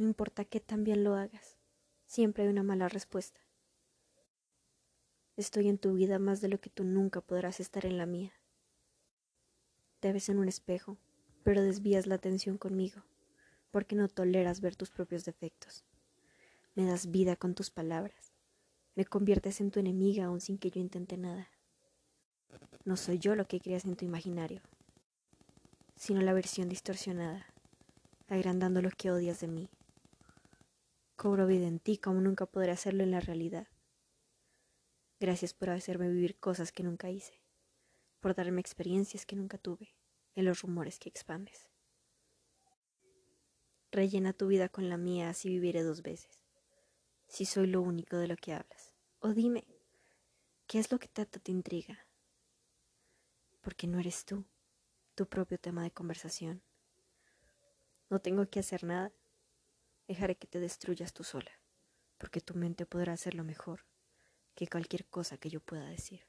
No importa qué tan bien lo hagas, siempre hay una mala respuesta. Estoy en tu vida más de lo que tú nunca podrás estar en la mía. Te ves en un espejo, pero desvías la atención conmigo, porque no toleras ver tus propios defectos. Me das vida con tus palabras. Me conviertes en tu enemiga aun sin que yo intente nada. No soy yo lo que creas en tu imaginario, sino la versión distorsionada, agrandando lo que odias de mí. Cobro vida en ti como nunca podré hacerlo en la realidad. Gracias por hacerme vivir cosas que nunca hice, por darme experiencias que nunca tuve, en los rumores que expandes. Rellena tu vida con la mía, así viviré dos veces, si soy lo único de lo que hablas. O dime, ¿qué es lo que tanto te intriga? Porque no eres tú, tu propio tema de conversación. No tengo que hacer nada. Dejaré que te destruyas tú sola, porque tu mente podrá hacerlo mejor que cualquier cosa que yo pueda decir.